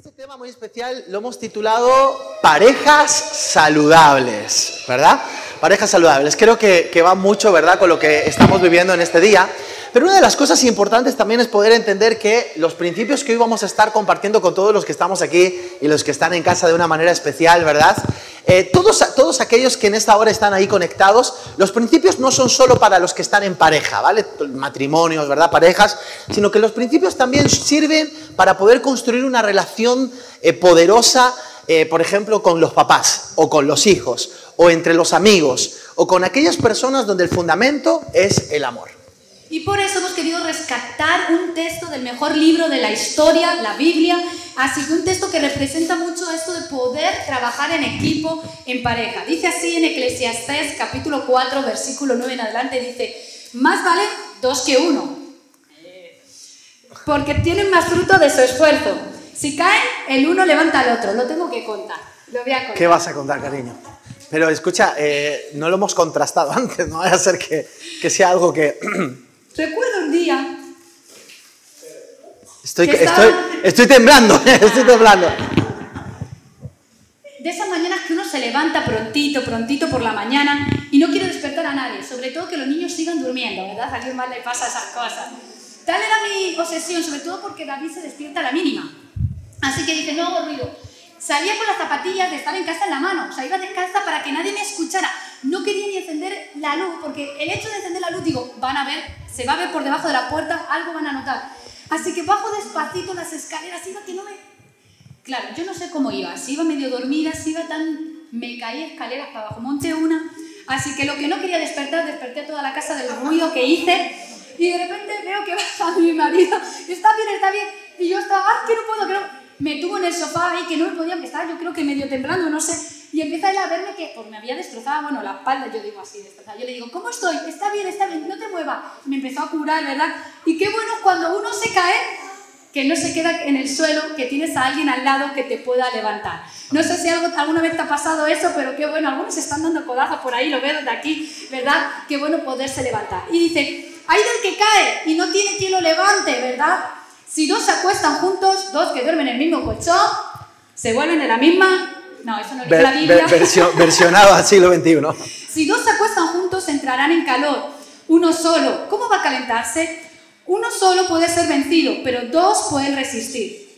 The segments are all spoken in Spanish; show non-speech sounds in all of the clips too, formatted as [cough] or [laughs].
Este tema muy especial lo hemos titulado Parejas saludables, ¿verdad? Parejas saludables. Creo que, que, va mucho, ¿verdad?, con lo que estamos viviendo en este día. Pero una de las cosas importantes también es poder entender que los principios que hoy vamos a estar compartiendo con todos los que estamos aquí y los que están en casa de una manera especial, ¿verdad? Eh, todos, aquellos que en esta hora están ahí conectados, los principios no son solo para los que están en pareja, ¿vale? Matrimonios, ¿verdad? Parejas, sino que los principios también sirven para poder construir una relación eh, poderosa, eh, por ejemplo, con los papás o con los hijos o entre los amigos o con aquellas personas donde el fundamento es el amor. Y por eso hemos querido rescatar un texto del mejor libro de la historia, la Biblia. Así que un texto que representa mucho esto de poder trabajar en equipo, en pareja. Dice así en Eclesiastés capítulo 4, versículo 9 en adelante, dice, más vale dos que uno, porque tienen más fruto de su esfuerzo. Si caen, el uno levanta al otro. Lo tengo que contar. Lo voy a contar. ¿Qué vas a contar, cariño? Pero escucha, eh, no lo hemos contrastado [laughs] antes, no vaya a ser que, que sea algo que... [clears throat] Recuerdo un día. Estoy, estoy, estoy temblando, [laughs] estoy temblando. De esas mañanas que uno se levanta prontito, prontito por la mañana y no quiere despertar a nadie, sobre todo que los niños sigan durmiendo, ¿verdad? A alguien más le pasa esas cosas. Tal era mi obsesión, sobre todo porque David se despierta a la mínima. Así que dije, no hago ruido. Salía con las zapatillas de estar en casa en la mano, o sea, iba descalza para que nadie me escuchara. No quería ni encender la luz, porque el hecho de encender la luz, digo, van a ver, se va a ver por debajo de la puerta, algo van a notar. Así que bajo despacito las escaleras, iba que no me... Claro, yo no sé cómo iba, si iba medio dormida, si iba tan... Me caí escaleras para abajo, monté una. Así que lo que no quería despertar, desperté toda la casa del ruido que hice. Y de repente veo que [laughs] baja mi marido, está bien, está bien. Y yo estaba, ¡ay, que no puedo, que no! me tuvo en el sofá ahí que no podía, que estaba yo creo que medio temblando, no sé, y empieza él a verme que pues, me había destrozado, bueno, la espalda, yo digo así, destrozada. Yo le digo, ¿cómo estoy? Está bien, está bien, no te muevas. Me empezó a curar, ¿verdad? Y qué bueno cuando uno se cae, que no se queda en el suelo, que tienes a alguien al lado que te pueda levantar. No sé si algo, alguna vez te ha pasado eso, pero qué bueno, algunos están dando codazos por ahí, lo veo desde aquí, ¿verdad? Qué bueno poderse levantar. Y dice, hay del que cae y no tiene quien lo levante, ¿verdad? Si dos se acuestan juntos, dos que duermen en el mismo colchón, se vuelven de la misma... No, eso no es la Biblia. [laughs] Versión, versionado al siglo XXI. Si dos se acuestan juntos, entrarán en calor. Uno solo, ¿cómo va a calentarse? Uno solo puede ser vencido, pero dos pueden resistir.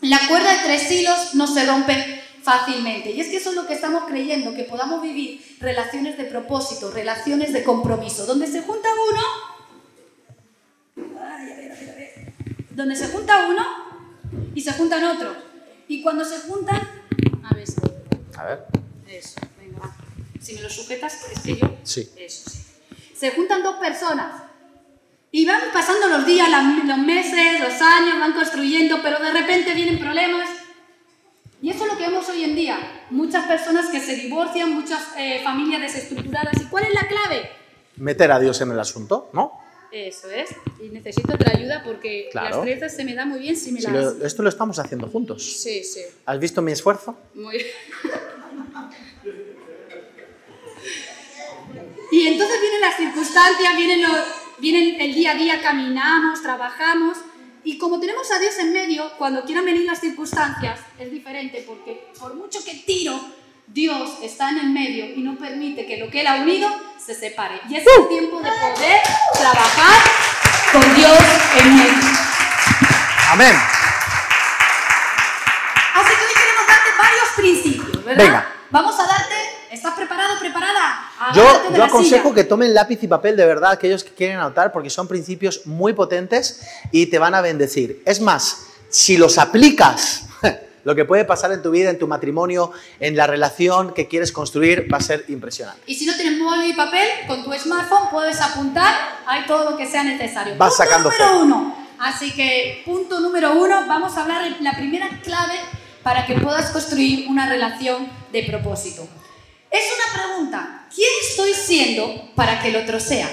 La cuerda de tres hilos no se rompe fácilmente. Y es que eso es lo que estamos creyendo, que podamos vivir relaciones de propósito, relaciones de compromiso, donde se junta uno... Ay, a ver, a ver, a ver donde se junta uno y se juntan otros. Y cuando se juntan, a ver, a ver. Eso, venga, Si me lo sujetas, es que yo. Sí. Eso, sí. Se juntan dos personas y van pasando los días, los meses, los años, van construyendo, pero de repente vienen problemas. Y eso es lo que vemos hoy en día. Muchas personas que se divorcian, muchas eh, familias desestructuradas. ¿Y cuál es la clave? Meter a Dios en el asunto, ¿no? Eso es. Y necesito otra ayuda porque las trenzas se me da muy bien si me sí, las... esto lo estamos haciendo juntos. Sí, sí. ¿Has visto mi esfuerzo? Muy bien. [laughs] y entonces vienen las circunstancias, vienen, vienen el día a día, caminamos, trabajamos. Y como tenemos a Dios en medio, cuando quieran venir las circunstancias, es diferente porque por mucho que tiro, Dios está en el medio y no permite que lo que Él ha unido se separe. Y es el tiempo de poder trabajar con Dios en medio. Amén. Así que hoy queremos darte varios principios, ¿verdad? Venga. Vamos a darte. ¿Estás preparado, preparada? Yo, yo aconsejo que tomen lápiz y papel de verdad, aquellos que quieren anotar, porque son principios muy potentes y te van a bendecir. Es más, si los aplicas [laughs] lo que puede pasar en tu vida, en tu matrimonio, en la relación que quieres construir, va a ser impresionante. Y si no tienes móvil y papel, con tu smartphone puedes apuntar, hay todo lo que sea necesario. Vas punto sacando número uno. Así que, punto número uno, vamos a hablar de la primera clave para que puedas construir una relación de propósito. Es una pregunta, ¿quién estoy siendo para que el otro sea?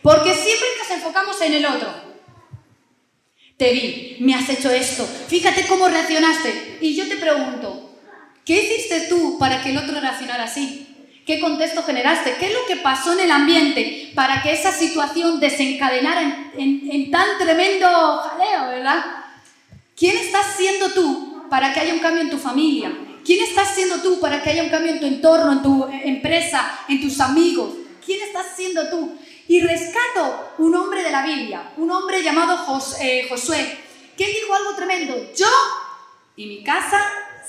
Porque siempre nos enfocamos en el otro, te vi, me has hecho esto, fíjate cómo reaccionaste. Y yo te pregunto, ¿qué hiciste tú para que el otro reaccionara así? ¿Qué contexto generaste? ¿Qué es lo que pasó en el ambiente para que esa situación desencadenara en, tan tremendo jaleo, verdad? ¿Quién estás siendo tú para que haya un cambio en tu familia? ¿Quién estás siendo tú para que haya un cambio en tu entorno, en tu empresa, en tus amigos? ¿Quién estás siendo tú? Y rescato un hombre de la Biblia, un hombre llamado eh, Josué, que él dijo algo tremendo. Yo y mi casa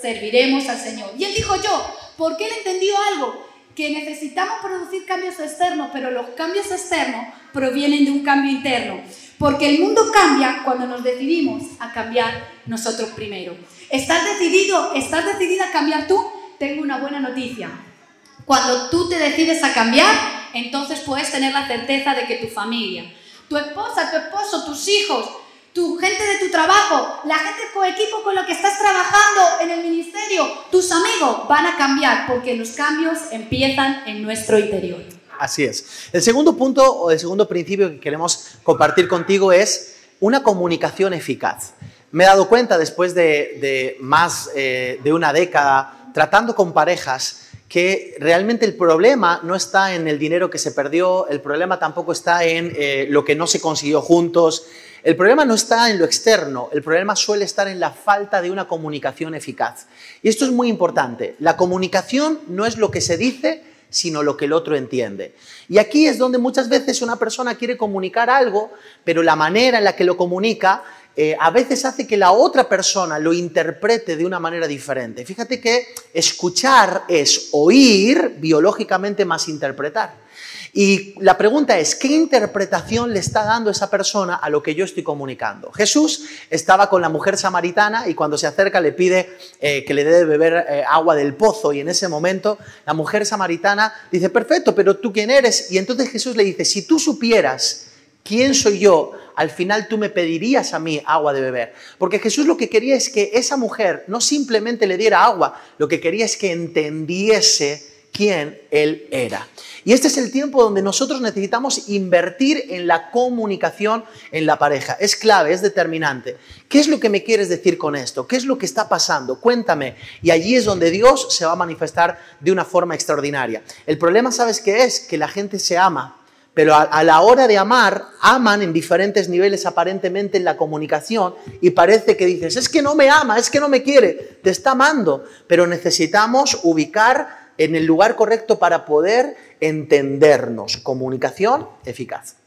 serviremos al Señor. Y él dijo yo, porque él entendió algo, que necesitamos producir cambios externos, pero los cambios externos provienen de un cambio interno. Porque el mundo cambia cuando nos decidimos a cambiar nosotros primero. ¿Estás decidido, estás decidida a cambiar tú? Tengo una buena noticia. Cuando tú te decides a cambiar, entonces puedes tener la certeza de que tu familia, tu esposa, tu esposo, tus hijos, tu gente de tu trabajo, la gente equipo con lo que estás trabajando en el ministerio, tus amigos van a cambiar porque los cambios empiezan en nuestro interior. Así es. El segundo punto o el segundo principio que queremos compartir contigo es una comunicación eficaz. Me he dado cuenta después de, más eh, de una década tratando con parejas que realmente el problema no está en el dinero que se perdió, el problema tampoco está en eh, lo que no se consiguió juntos, el problema no está en lo externo, el problema suele estar en la falta de una comunicación eficaz. Y esto es muy importante. La comunicación no es lo que se dice, sino lo que el otro entiende. Y aquí es donde muchas veces una persona quiere comunicar algo, pero la manera en la que lo comunica eh, a veces hace que la otra persona lo interprete de una manera diferente. Fíjate que escuchar es oír biológicamente más interpretar. Y la pregunta es, ¿qué interpretación le está dando esa persona a lo que yo estoy comunicando? Jesús estaba con la mujer samaritana y cuando se acerca le pide eh, que le dé de beber eh, agua del pozo y en ese momento la mujer samaritana dice, perfecto, pero tú quién eres? Y entonces Jesús le dice, si tú supieras quién soy yo, al final tú me pedirías a mí agua de beber. Porque Jesús lo que quería es que esa mujer no simplemente le diera agua, lo que quería es que entendiese quién Él era. Y este es el tiempo donde nosotros necesitamos invertir en la comunicación en la pareja. Es clave, es determinante. ¿Qué es lo que me quieres decir con esto? ¿Qué es lo que está pasando? Cuéntame. Y allí es donde Dios se va a manifestar de una forma extraordinaria. El problema, ¿sabes qué es? Que la gente se ama. Pero a, la hora de amar, aman en diferentes niveles aparentemente en la comunicación y parece que dices, es que no me ama, es que no me quiere, te está amando, pero necesitamos ubicar en el lugar correcto para poder entendernos. Comunicación eficaz.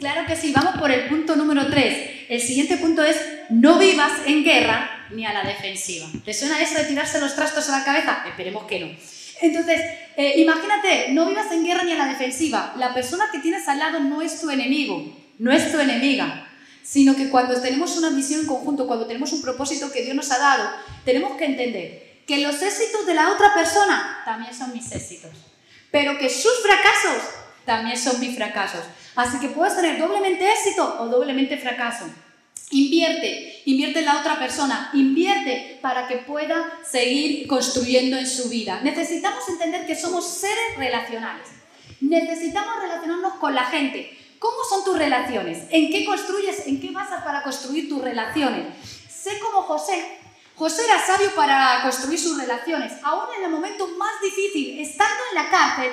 Claro que sí, vamos por el punto número 3. El siguiente punto es no vivas en guerra ni a la defensiva. ¿Te suena eso de tirarse los trastos a la cabeza? Esperemos que no. Entonces, eh, imagínate, no vivas en guerra ni a la defensiva. La persona que tienes al lado no es tu enemigo, no es tu enemiga, sino que cuando tenemos una misión en conjunto, cuando tenemos un propósito que Dios nos ha dado, tenemos que entender que los éxitos de la otra persona también son mis éxitos, pero que sus fracasos también son mis fracasos. Así que puedes tener doblemente éxito o doblemente fracaso. Invierte, invierte en la otra persona, para que pueda seguir construyendo en su vida. Necesitamos entender que somos seres relacionales. Necesitamos relacionarnos con la gente. ¿Cómo son tus relaciones? ¿En qué construyes? ¿En qué basas para construir tus relaciones? Sé como José, José era sabio para construir sus relaciones. Aún en el momento más difícil, estando en la cárcel,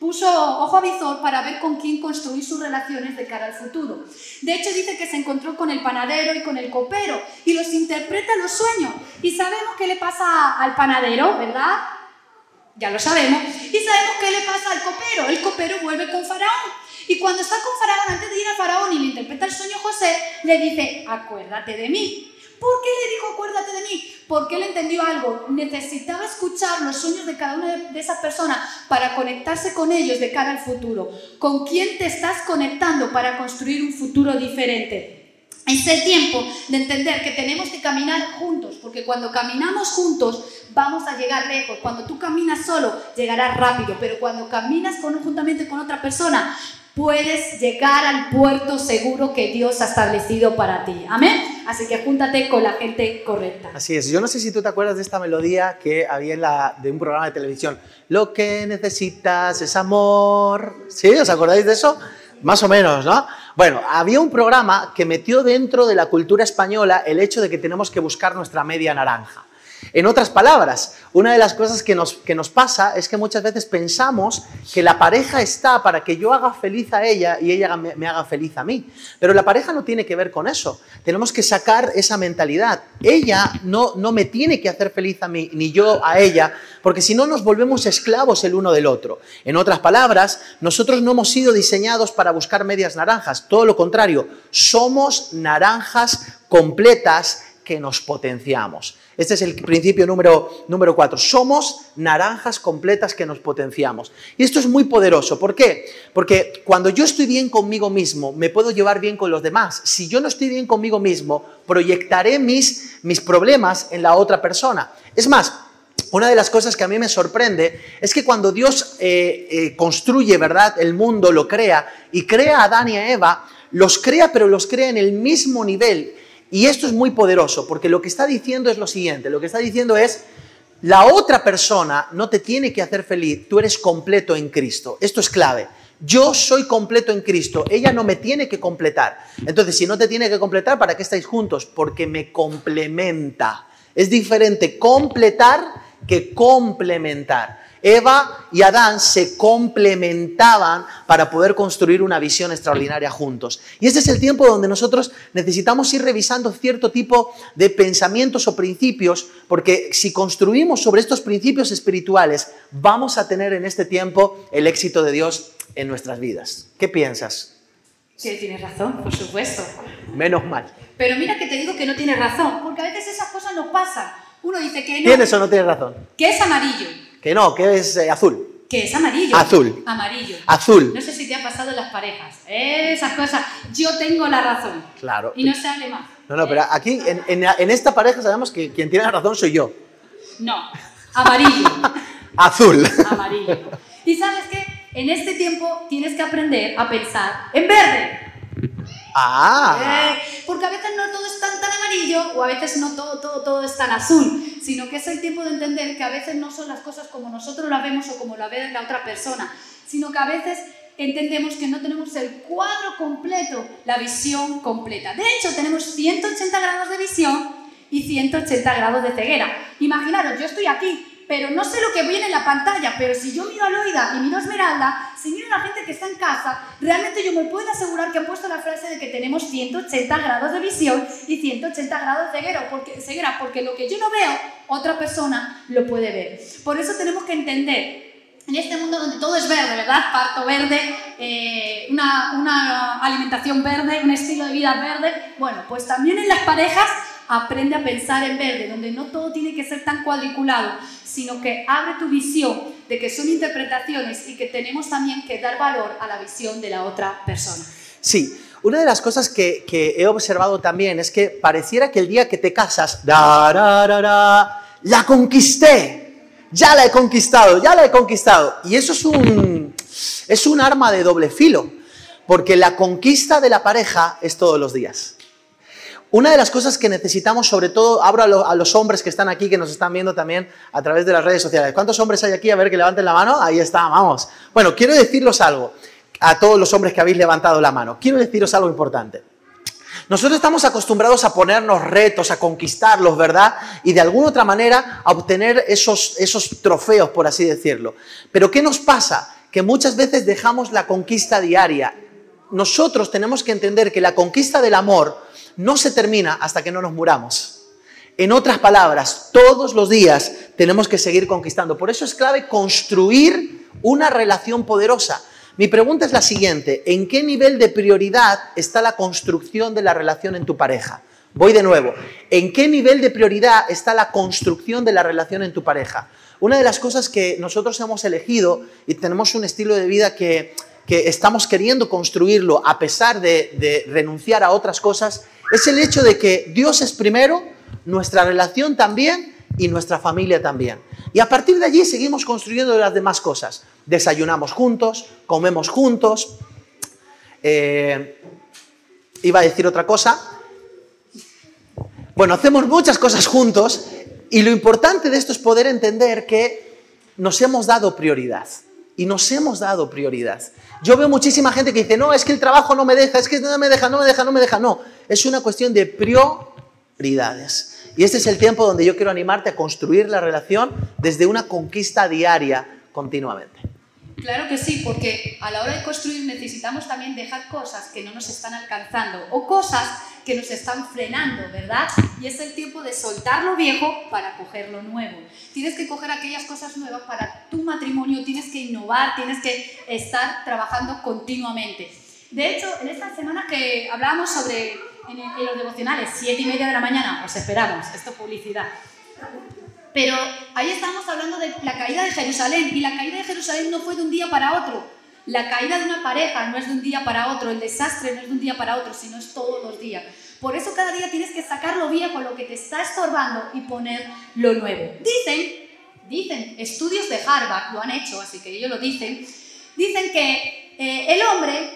puso ojo a visor para ver con quién construir sus relaciones de cara al futuro. De hecho, dice que se encontró con el panadero y con el copero y los interpreta los sueños. Y sabemos qué le pasa al panadero, ¿verdad? Ya lo sabemos. Y sabemos qué le pasa al copero. El copero vuelve con Faraón. Y cuando está con Faraón, antes de ir a Faraón y le interpreta el sueño José, le dice, acuérdate de mí. ¿Por qué le dijo acuérdate de mí? Porque él entendió algo. Necesitaba escuchar los sueños de cada una de esas personas para conectarse con ellos de cara al futuro. ¿Con quién te estás conectando para construir un futuro diferente? Es el tiempo de entender que tenemos que caminar juntos, porque cuando caminamos juntos vamos a llegar lejos. Cuando tú caminas solo, llegarás rápido, pero cuando caminas conjuntamente con otra persona, puedes llegar al puerto seguro que Dios ha establecido para ti. Amén. Así que júntate con la gente correcta. Así es. Yo no sé si tú te acuerdas de esta melodía que había en la, de un programa de televisión. Lo que necesitas es amor. ¿Sí? ¿Os acordáis de eso? Más o menos, ¿no? Bueno, había un programa que metió dentro de la cultura española el hecho de que tenemos que buscar nuestra media naranja. En otras palabras, una de las cosas que nos, que nos pasa es que muchas veces pensamos que la pareja está para que yo haga feliz a ella y ella me, haga feliz a mí. Pero la pareja no tiene que ver con eso. Tenemos que sacar esa mentalidad. Ella no, no me tiene que hacer feliz a mí, ni yo a ella, porque si no nos volvemos esclavos el uno del otro. En otras palabras, nosotros no hemos sido diseñados para buscar medias naranjas. Todo lo contrario, somos naranjas completas que nos potenciamos. Este es el principio número, número cuatro. Somos naranjas completas que nos potenciamos. Y esto es muy poderoso. ¿Por qué? Porque cuando yo estoy bien conmigo mismo, me puedo llevar bien con los demás. Si yo no estoy bien conmigo mismo, proyectaré mis, mis problemas en la otra persona. Es más, una de las cosas que a mí me sorprende es que cuando Dios eh, eh, construye, ¿verdad?, el mundo, lo crea y crea a Adán y a Eva, los crea, pero los crea en el mismo nivel. Y esto es muy poderoso, porque lo que está diciendo es lo siguiente, lo que está diciendo es, la otra persona no te tiene que hacer feliz, tú eres completo en Cristo. Esto es clave. Yo soy completo en Cristo, ella no me tiene que completar. Entonces, si no te tiene que completar, ¿para qué estáis juntos? Porque me complementa. Es diferente completar que complementar. Eva y Adán se complementaban para poder construir una visión extraordinaria juntos. Y este es el tiempo donde nosotros necesitamos ir revisando cierto tipo de pensamientos o principios, porque si construimos sobre estos principios espirituales, vamos a tener en este tiempo el éxito de Dios en nuestras vidas. ¿Qué piensas? Sí, tienes razón, por supuesto. Menos mal. Pero mira que te digo que no tienes razón, porque a veces esas cosas no pasan. Uno dice que no. ¿Tienes o no tienes razón? Que es amarillo. Que no, que es eh, azul. Que es amarillo. Azul. Amarillo. Azul. No sé si te ha pasado en las parejas. Esas cosas. Yo tengo la razón. Claro. Y no se hable más. No, no, pero aquí en, en- en esta pareja sabemos que quien tiene la razón soy yo. No. Amarillo. [laughs] Azul. amarillo. Y sabes qué? En este tiempo tienes que aprender a pensar en verde. Ah. Eh, porque a veces no todo es tan, tan amarillo o a veces no todo, todo, todo es tan azul, sino que es el tiempo de entender que a veces no son las cosas como nosotros las vemos o como la ve la otra persona, sino que a veces entendemos que no tenemos el cuadro completo, la visión completa. De hecho, tenemos 180 grados de visión y 180 grados de ceguera. Imaginaros, yo estoy aquí, pero no sé lo que viene en la pantalla, pero si yo miro a Loida y miro a Esmeralda, si miro a la gente que está en casa, realmente yo me puedo asegurar que han puesto la frase de que tenemos 180 grados de visión y 180 grados de ceguera porque, ceguera, porque lo que yo no veo, otra persona lo puede ver. Por eso tenemos que entender en este mundo donde todo es verde, ¿verdad? Parto verde, eh, una, una alimentación verde, un estilo de vida verde. Bueno, pues también en las parejas aprende a pensar en verde, donde no todo tiene que ser tan cuadriculado, sino que abre tu visión de que son interpretaciones y que tenemos también que dar valor a la visión de la otra persona. Sí, una de las cosas que, he observado también es que pareciera que el día que te casas, da, ra, la conquisté, ya la he conquistado, ya la he conquistado. Y eso es un, es un arma de doble filo, porque la conquista de la pareja es todos los días. Una de las cosas que necesitamos, sobre todo, abro a, lo- a los hombres que están aquí, que nos están viendo también a través de las redes sociales. ¿Cuántos hombres hay aquí? A ver, que levanten la mano. Ahí está, vamos. Bueno, quiero deciros algo a todos los hombres que habéis levantado la mano. Quiero deciros algo importante. Nosotros estamos acostumbrados a ponernos retos, a conquistarlos, ¿verdad? Y de alguna otra manera a obtener esos, esos trofeos, por así decirlo. Pero ¿qué nos pasa? Que muchas veces dejamos la conquista diaria. Nosotros tenemos que entender que la conquista del amor no se termina hasta que no nos muramos. En otras palabras, todos los días tenemos que seguir conquistando. Por eso es clave construir una relación poderosa. Mi pregunta es la siguiente, ¿en qué nivel de prioridad está la construcción de la relación en tu pareja? Voy de nuevo, ¿en qué nivel de prioridad está la construcción de la relación en tu pareja? Una de las cosas que nosotros hemos elegido y tenemos un estilo de vida que, que estamos queriendo construirlo a pesar de, renunciar a otras cosas, es el hecho de que Dios es primero, nuestra relación también y nuestra familia también. Y a partir de allí seguimos construyendo las demás cosas. Desayunamos juntos, comemos juntos. Eh, iba a decir otra cosa. Bueno, hacemos muchas cosas juntos y lo importante de esto es poder entender que nos hemos dado prioridad. Y nos hemos dado prioridad. Yo veo muchísima gente que dice, no, es que el trabajo no me deja, es que no me deja, no me deja, no me deja. No, es una cuestión de prioridades. Y este es el tiempo donde yo quiero animarte a construir la relación desde una conquista diaria continuamente. Claro que sí, porque a la hora de construir necesitamos también dejar cosas que no nos están alcanzando o cosas que nos están frenando, ¿verdad? Y es el tiempo de soltar lo viejo para coger lo nuevo. Tienes que coger aquellas cosas nuevas para tu matrimonio, tienes que innovar, tienes que estar trabajando continuamente. De hecho, en esta semana que hablábamos sobre en los devocionales, siete y media de la mañana, os esperamos, esto es publicidad. Pero ahí estamos hablando de la caída de Jerusalén y la caída de Jerusalén no fue de un día para otro. La caída de una pareja no es de un día para otro, el desastre no es de un día para otro, sino es todos los días. Por eso cada día tienes que sacar lo viejo, lo que te está estorbando y poner lo nuevo. Dicen, dicen, estudios de Harvard lo han hecho, así que ellos lo dicen, dicen que eh, el hombre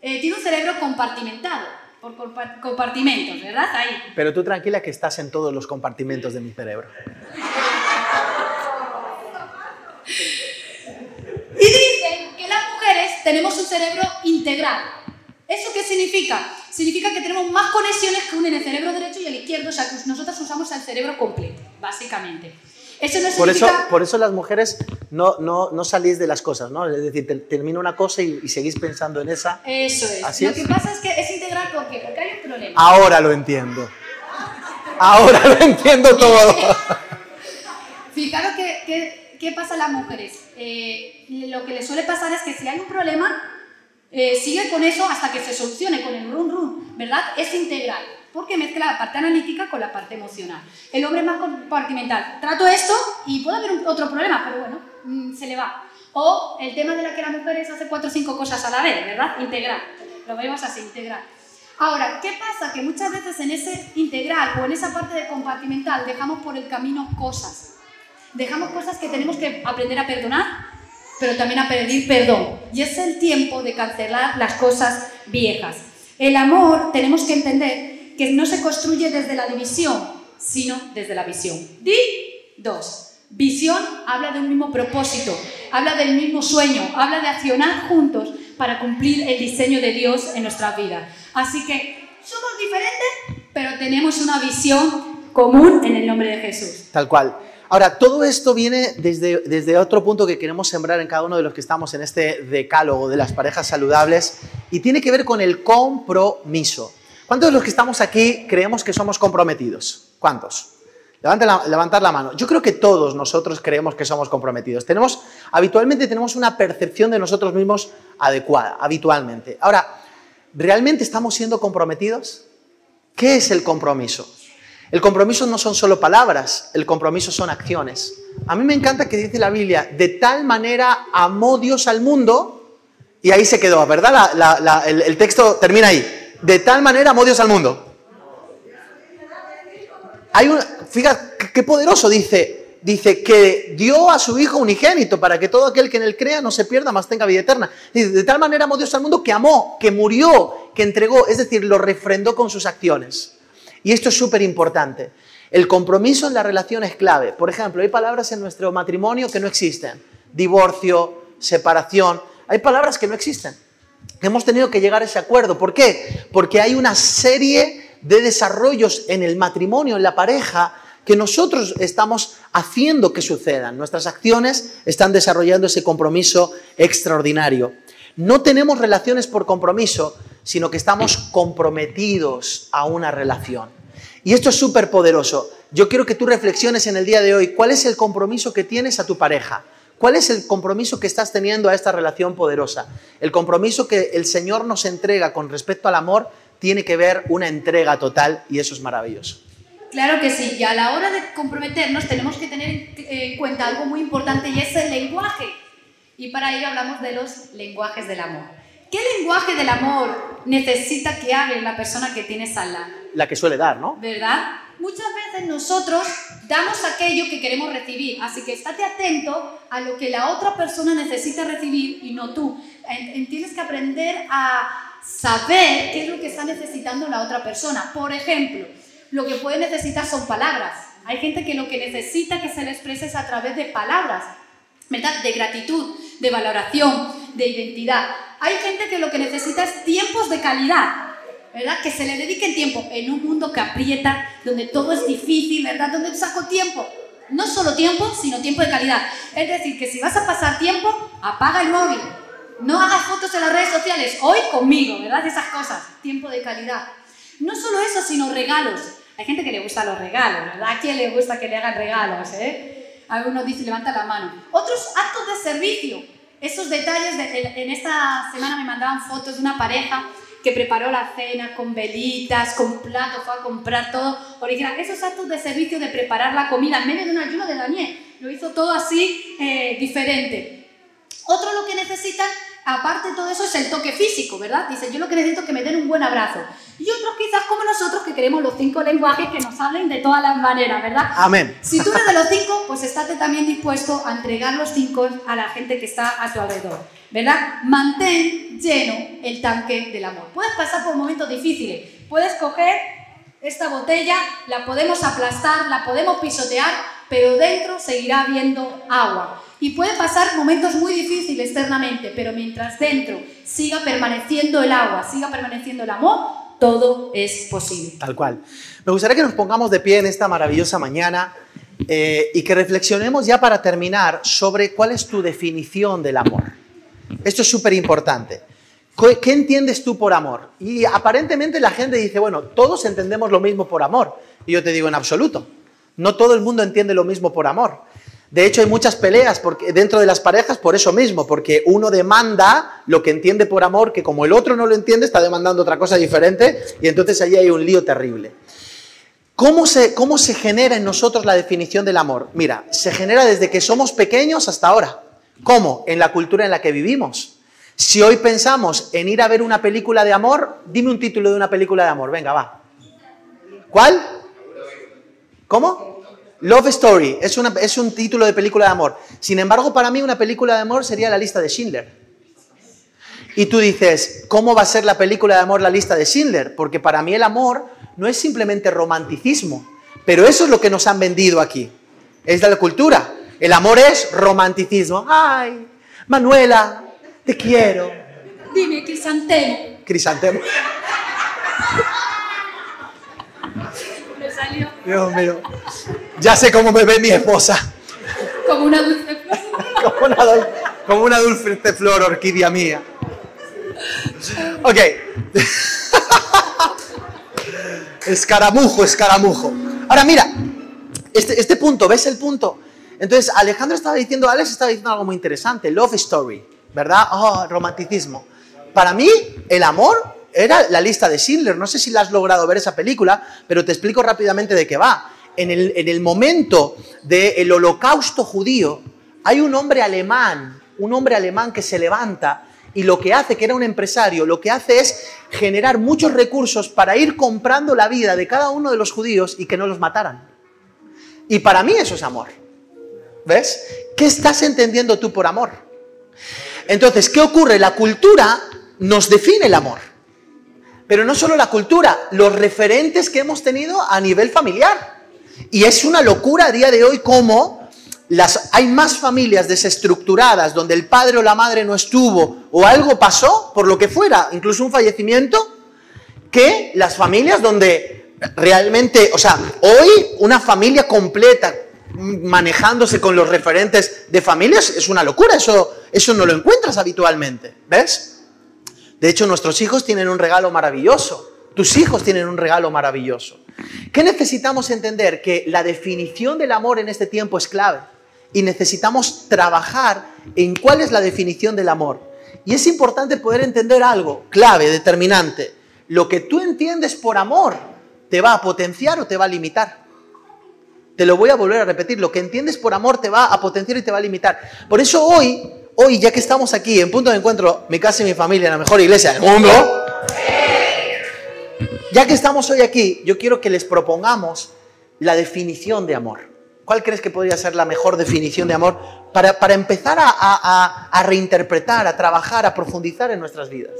eh, tiene un cerebro compartimentado por compartimentos, ¿verdad? Ahí. Pero tú tranquila que estás en todos los compartimentos de mi cerebro. Y dicen que las mujeres tenemos un cerebro integral. ¿Eso qué significa? Significa que tenemos más conexiones que unen el cerebro derecho y el izquierdo, o sea que nosotros usamos el cerebro completo, básicamente. Eso no por, eso, por eso las mujeres no, no, no, salís de las cosas, ¿no? Es decir, termina una cosa y, seguís pensando en esa. Eso es. lo que pasa es que es integral ¿por qué? porque hay un problema. Ahora lo entiendo. Ahora lo entiendo todo. [laughs] Fijaros que, ¿qué pasa a las mujeres? Eh, lo que les suele pasar es que si hay un problema, eh, sigue con eso hasta que se solucione, con el run run, ¿verdad? Es integral porque mezcla la parte analítica con la parte emocional. El hombre es más compartimental. Trato esto y puede haber otro problema, pero bueno, mm, se le va. O el tema de la que la mujer es hace cuatro o cinco cosas a la vez, ¿verdad? Integral. Lo vemos así, integral. Ahora, ¿qué pasa? Que muchas veces en ese integral o en esa parte de compartimental dejamos por el camino cosas. Dejamos cosas que tenemos que aprender a perdonar, pero también a pedir perdón. Y es el tiempo de cancelar las cosas viejas. El amor, tenemos que entender que no se construye desde la división, sino desde la visión. Di dos. Visión habla de un mismo propósito, habla del mismo sueño, habla de accionar juntos para cumplir el diseño de Dios en nuestra vida. Así que somos diferentes, pero tenemos una visión común en el nombre de Jesús. Tal cual. Ahora, todo esto viene desde, desde otro punto que queremos sembrar en cada uno de los que estamos en este decálogo de las parejas saludables y tiene que ver con el compromiso. ¿Cuántos de los que estamos aquí creemos que somos comprometidos? ¿Cuántos? levantar la mano. Yo creo que todos nosotros creemos que somos comprometidos. Tenemos, habitualmente tenemos una percepción de nosotros mismos adecuada, habitualmente. Ahora, ¿realmente estamos siendo comprometidos? ¿Qué es el compromiso? El compromiso no son solo palabras, el compromiso son acciones. A mí me encanta que dice la Biblia, de tal manera amó Dios al mundo, y ahí se quedó, ¿verdad? el texto termina ahí de tal manera amó Dios al mundo. Hay un, fíjate qué poderoso dice, dice que dio a su Hijo unigénito para que todo aquel que en él crea no se pierda, más tenga vida eterna. de tal manera amó Dios al mundo que amó, que murió, que entregó, es decir, lo refrendó con sus acciones. Y esto es súper importante. El compromiso en la relación es clave. Por ejemplo, hay palabras en nuestro matrimonio que no existen. Divorcio, separación. Hay palabras que no existen. Hemos tenido que llegar a ese acuerdo. ¿Por qué? Porque hay una serie de desarrollos en el matrimonio, en la pareja, que nosotros estamos haciendo que sucedan. Nuestras acciones están desarrollando ese compromiso extraordinario. No tenemos relaciones por compromiso, sino que estamos comprometidos a una relación. Y esto es súper poderoso. Yo quiero que tú reflexiones en el día de hoy cuál es el compromiso que tienes a tu pareja. ¿Cuál es el compromiso que estás teniendo a esta relación poderosa? El compromiso que el Señor nos entrega con respecto al amor tiene que ver una entrega total y eso es maravilloso. Claro que sí, y a la hora de comprometernos tenemos que tener en cuenta algo muy importante y es el lenguaje. Y para ello hablamos de los lenguajes del amor. ¿Qué lenguaje del amor necesita que hable la persona que tienes al lado? La que suele dar, ¿no? ¿Verdad? Muchas veces nosotros damos aquello que queremos recibir, así que estate atento a lo que la otra persona necesita recibir y no tú. Tienes que aprender a saber qué es lo que está necesitando la otra persona. Por ejemplo, lo que puede necesitar son palabras. Hay gente que lo que necesita que se le exprese es a través de palabras, ¿verdad? De gratitud, de valoración, de identidad. Hay gente que lo que necesita es tiempos de calidad. ¿Verdad? Que se le dediquen tiempo en un mundo que aprieta, donde todo es difícil, ¿verdad? Donde saco tiempo. No solo tiempo, sino tiempo de calidad. Es decir, que si vas a pasar tiempo, apaga el móvil. No hagas fotos en las redes sociales, hoy conmigo, ¿verdad? Esas cosas, tiempo de calidad. No solo eso, sino regalos. Hay gente que le gusta los regalos, ¿verdad? ¿A quién le gusta que le hagan regalos, eh? Algunos dicen, levanta la mano. Otros actos de servicio. Esos detalles, en esta semana me mandaban fotos de una pareja que preparó la cena con velitas, con platos, fue a comprar todo original. Esos actos de servicio de preparar la comida en medio de un ayuno de Daniel. Lo hizo todo así eh, diferente. Otro lo que necesitan aparte de todo eso es el toque físico, ¿verdad? Dice, yo lo que necesito es que me den un buen abrazo. Y otros quizás como nosotros que queremos los cinco lenguajes que nos hablen de todas las maneras, ¿verdad? Amén. Si tú eres de los cinco, pues estate también dispuesto a entregar los cinco a la gente que está a tu alrededor, ¿verdad? Mantén lleno el tanque del amor. Puedes pasar por momentos difíciles, puedes coger esta botella, la podemos aplastar, la podemos pisotear, pero dentro seguirá habiendo agua. Y puede pasar momentos muy difíciles externamente, pero mientras dentro siga permaneciendo el agua, siga permaneciendo el amor, todo es posible. Tal cual. Me gustaría que nos pongamos de pie en esta maravillosa mañana eh, y que reflexionemos ya para terminar sobre cuál es tu definición del amor. Esto es súper importante. ¿Qué entiendes tú por amor? Y aparentemente la gente dice, bueno, todos entendemos lo mismo por amor. Y yo te digo en absoluto. No todo el mundo entiende lo mismo por amor. De hecho, hay muchas peleas porque, dentro de las parejas por eso mismo, porque uno demanda lo que entiende por amor, que como el otro no lo entiende, está demandando otra cosa diferente, y entonces allí hay un lío terrible. ¿Cómo se, ¿Cómo se genera en nosotros la definición del amor? Mira, se genera desde que somos pequeños hasta ahora. ¿Cómo? En la cultura en la que vivimos. Si hoy pensamos en ir a ver una película de amor, dime un título de una película de amor. Venga, va. ¿Cuál? ¿Cómo? Love Story es, una, es un título de película de amor. Sin embargo, para mí una película de amor sería la lista de Schindler. Y tú dices, ¿cómo va a ser la película de amor la lista de Schindler? Porque para mí el amor no es simplemente romanticismo, pero eso es lo que nos han vendido aquí. Es de la cultura. El amor es romanticismo. Ay, Manuela, te quiero. Dime, Crisantemo. Crisantemo. Salió. Dios mío. Ya sé cómo me ve mi esposa. Como una dulce flor. [laughs] como, una, como una dulce flor, orquídea mía. Ok. [laughs] escaramujo, escaramujo. Ahora mira, este, este punto, ¿ves el punto? Entonces, Alejandro estaba diciendo, Alex estaba diciendo algo muy interesante, love story, ¿verdad? Oh, romanticismo. Para mí, el amor era la lista de Schindler. No sé si la has logrado ver esa película, pero te explico rápidamente de qué va en el, momento del holocausto judío, hay un hombre alemán, un hombre alemán que se levanta y lo que hace, que era un empresario, lo que hace es generar muchos recursos para ir comprando la vida de cada uno de los judíos y que no los mataran. Y para mí eso es amor. ¿Ves? ¿Qué estás entendiendo tú por amor? Entonces, ¿qué ocurre? La cultura nos define el amor. Pero no solo la cultura, los referentes que hemos tenido a nivel familiar. Y es una locura a día de hoy cómo las, hay más familias desestructuradas donde el padre o la madre no estuvo o algo pasó, por lo que fuera, incluso un fallecimiento, que las familias donde realmente, o sea, hoy una familia completa manejándose con los referentes de familias es una locura, eso, eso no lo encuentras habitualmente, ¿ves? De hecho, nuestros hijos tienen un regalo maravilloso, tus hijos tienen un regalo maravilloso. ¿Qué necesitamos entender? Que la definición del amor en este tiempo es clave y necesitamos trabajar en cuál es la definición del amor. Y es importante poder entender algo clave, determinante. Lo que tú entiendes por amor te va a potenciar o te va a limitar. Te lo voy a volver a repetir, lo que entiendes por amor te va a potenciar y te va a limitar. Por eso hoy, hoy ya que estamos aquí en punto de encuentro, mi casa y mi familia, la mejor iglesia del mundo, ya que estamos hoy aquí, yo quiero que les propongamos la definición de amor. ¿Cuál crees que podría ser la mejor definición de amor para, para empezar a, a, reinterpretar, a trabajar, a profundizar en nuestras vidas?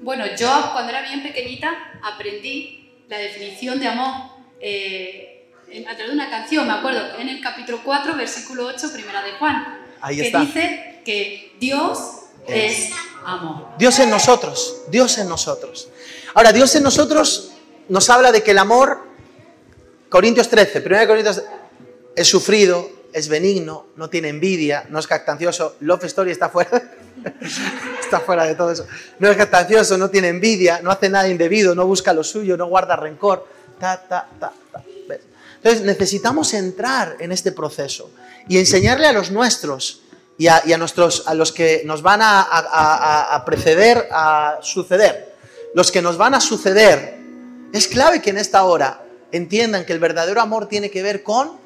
Bueno, yo cuando era bien pequeñita aprendí la definición de amor eh, a través de una canción, me acuerdo, en el capítulo 4, versículo 8, primera de Juan, Ahí que está. dice que Dios es, amor. Dios en nosotros, Dios en nosotros. Ahora, Dios en nosotros nos habla de que el amor, Corintios 13, 1 Corintios, es sufrido, es benigno, no tiene envidia, no es cactancioso. Love Story está fuera, [laughs] está fuera de todo eso. No es cactancioso, no tiene envidia, no hace nada indebido, no busca lo suyo, no guarda rencor. Ta, ta, ta, ta. ¿Ves? Entonces necesitamos entrar en este proceso y enseñarle a los nuestros y a, y a nuestros, a los que nos van a, a- a- preceder, a suceder, los que nos van a suceder. Es clave que en esta hora entiendan que el verdadero amor tiene que ver con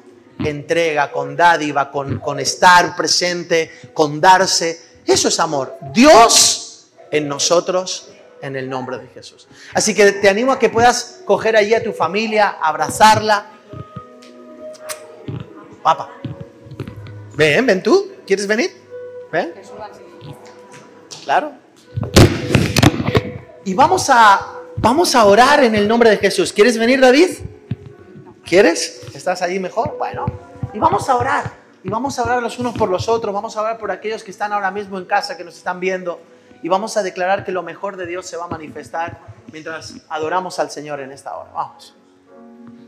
entrega, con dádiva, con, con estar presente, con darse. Eso es amor. Dios en nosotros, en el nombre de Jesús. Así que te animo a que puedas coger allí a tu familia, abrazarla. Papá. Ven, ven tú. ¿Quieres venir? Ven. Claro. Y vamos a, vamos a orar en el nombre de Jesús. ¿Quieres venir, David? ¿Quieres? ¿Estás allí mejor? Bueno. Y vamos a orar. Y vamos a orar los unos por los otros. Vamos a orar por aquellos que están ahora mismo en casa, que nos están viendo. Y vamos a declarar que lo mejor de Dios se va a manifestar mientras adoramos al Señor en esta hora. Vamos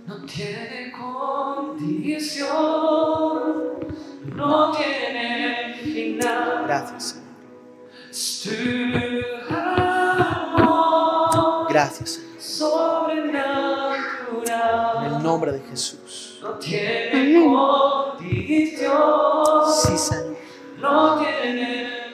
no tiene condición, no tiene final. Gracias, Señor. Gracias, Señor. En el nombre de Jesús. No tiene condición. Sí, Señor. No tiene